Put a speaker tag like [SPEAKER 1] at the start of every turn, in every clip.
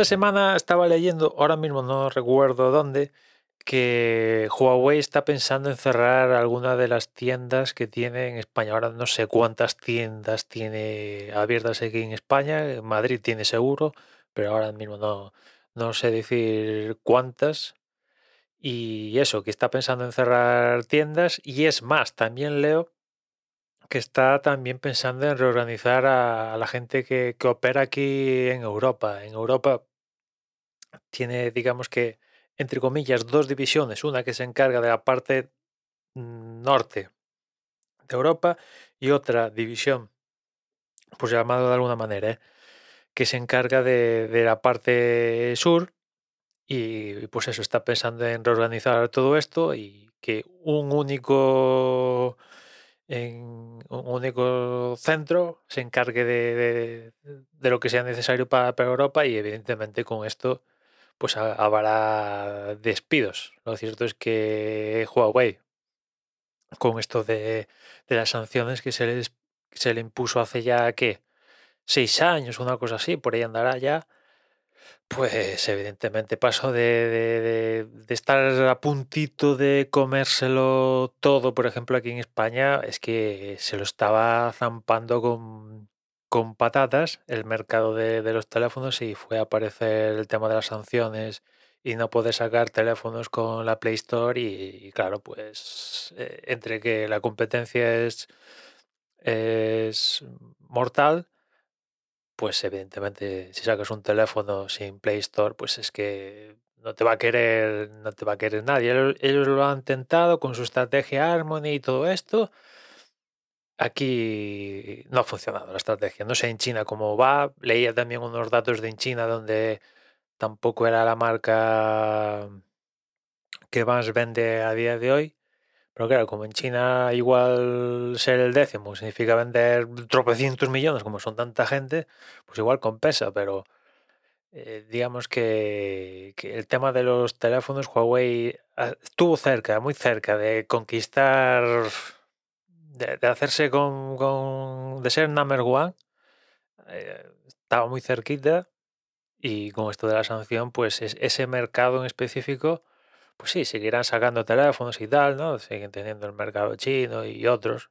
[SPEAKER 1] esta semana estaba leyendo, ahora mismo no recuerdo dónde, que Huawei está pensando en cerrar alguna de las tiendas que tiene en España. Ahora no sé cuántas tiendas tiene abiertas aquí en España. Madrid tiene seguro, pero ahora mismo no, no sé decir cuántas. Y eso, que está pensando en cerrar tiendas. Y es más, también leo que está también pensando en reorganizar a, la gente que, que opera aquí en Europa. En Europa tiene, digamos que, entre comillas, dos divisiones. Una que se encarga de la parte norte de Europa y otra división, pues llamado de alguna manera, ¿eh? que se encarga de, de, la parte sur y pues eso, está pensando en reorganizar todo esto y que un único en un único centro se encargue de, de, lo que sea necesario para, Europa y evidentemente con esto pues habrá despidos. Lo cierto es que Huawei, con esto de, de las sanciones que se, les, se le impuso hace ya, ¿qué? Seis años, una cosa así, por ahí andará ya, pues evidentemente pasó de, de, de, estar a puntito de comérselo todo, por ejemplo, aquí en España, es que se lo estaba zampando con, con patatas el mercado de, de, los teléfonos y fue a aparecer el tema de las sanciones y no poder sacar teléfonos con la Play Store y, claro, pues eh, entre que la competencia es, es mortal, pues evidentemente si sacas un teléfono sin Play Store, pues es que no te va a querer, no te va a querer nadie. Ellos, lo han intentado con su estrategia Harmony y todo esto Aquí no ha funcionado la estrategia. No sé en China cómo va. Leía también unos datos de en China donde tampoco era la marca que más vende a día de hoy. Pero claro, como en China igual ser el décimo significa vender tropecientos millones, como son tanta gente, pues igual compensa, pero eh, digamos que, que, el tema de los teléfonos, Huawei ah, estuvo cerca, muy cerca de conquistar de, hacerse con, con, de ser number one, eh, estaba muy cerquita y con esto de la sanción, pues es, ese mercado en específico, pues sí, seguirán sacando teléfonos y tal, ¿no? Siguen teniendo el mercado chino y otros,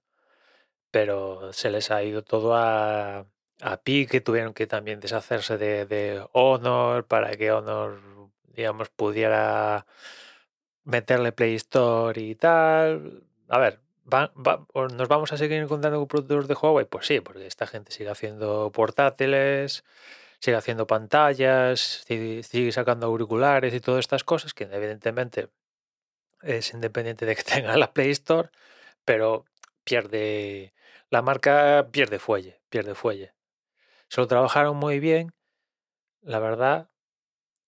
[SPEAKER 1] pero se les ha ido todo a, a pique, tuvieron que también deshacerse de, de Honor para que Honor, digamos, pudiera meterle Play Store y tal. A ver, ¿nos vamos a seguir encontrando con productos de Huawei? Pues sí, porque esta gente sigue haciendo portátiles, sigue haciendo pantallas, sigue, sacando auriculares y todas estas cosas que evidentemente es independiente de que tenga la Play Store, pero pierde, la marca pierde fuelle, pierde fuelle. Se lo trabajaron muy bien, la verdad,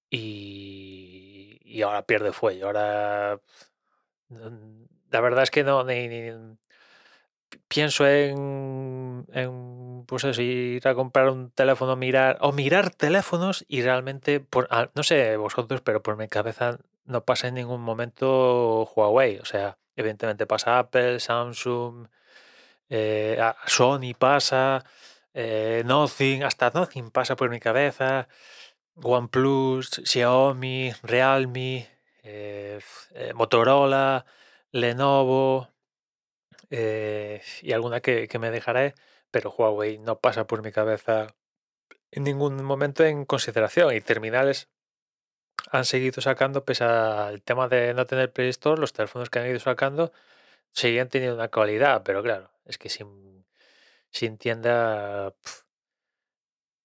[SPEAKER 1] y, y ahora pierde fuelle. Ahora la verdad es que no, ni, pienso en, pues ir a comprar un teléfono, mirar, o mirar teléfonos y realmente, por, ah, no sé vosotros, pero por mi cabeza no pasa en ningún momento Huawei. O sea, evidentemente pasa Apple, Samsung, eh, Sony pasa, eh, Nothing, hasta Nothing pasa por mi cabeza, OnePlus, Xiaomi, Realme, eh Motorola. Lenovo eh, y alguna que, me dejaré, pero Huawei no pasa por mi cabeza en ningún momento en consideración. Y terminales han seguido sacando, pese al tema de no tener Play Store, los teléfonos que han ido sacando seguían teniendo una calidad, pero claro, es que sin, tienda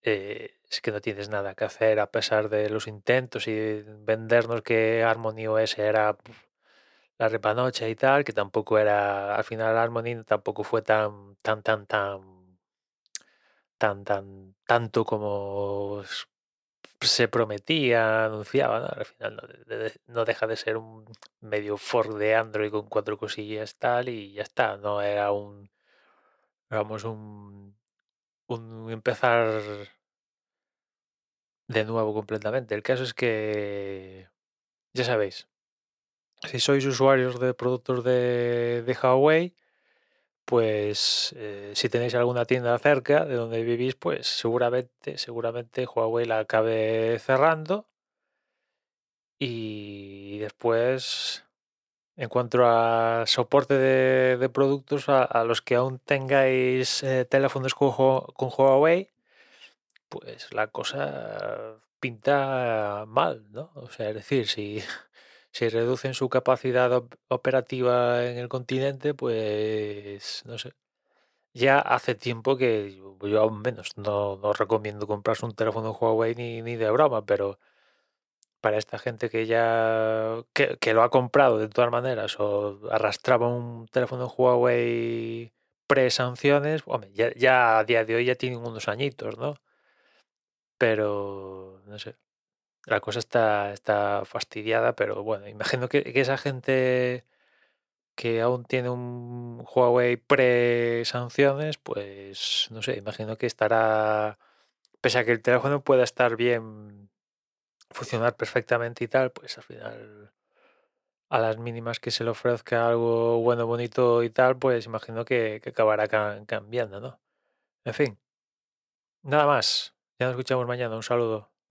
[SPEAKER 1] eh, es que no tienes nada que hacer a pesar de los intentos y vendernos que Harmony OS era la repanocha y tal, que tampoco era, al final Harmony tampoco fue tan, tan, tan, tan, tan, tan, tanto como se prometía, anunciaba, ¿no? al final no, de, no, deja de ser un medio fork de Android con cuatro cosillas tal y ya está, no era un, vamos, un, un empezar de nuevo completamente. El caso es que, ya sabéis, si sois usuarios de productos de, Huawei, pues eh, si tenéis alguna tienda cerca de donde vivís, pues seguramente, seguramente Huawei la acabe cerrando. Y después, en cuanto a soporte de, productos, a, los que aún tengáis eh, teléfonos con, con Huawei, pues la cosa pinta mal, ¿no? O sea, es decir, si, si reducen su capacidad operativa en el continente, pues no sé. Ya hace tiempo que yo aún menos no, no recomiendo comprarse un teléfono Huawei ni, ni de broma, pero para esta gente que ya que, que, lo ha comprado de todas maneras o arrastraba un teléfono Huawei pre-sanciones, ya, ya, a día de hoy ya tienen unos añitos, ¿no? Pero, no sé, la cosa está, está fastidiada, pero bueno, imagino que, esa gente que aún tiene un Huawei pre-sanciones, pues no sé, imagino que estará, pese a que el teléfono pueda estar bien, funcionar perfectamente y tal, pues al final a las mínimas que se le ofrezca algo bueno, bonito y tal, pues imagino que, que acabará cambiando, ¿no? En fin, nada más. Ya nos escuchamos mañana. Un saludo.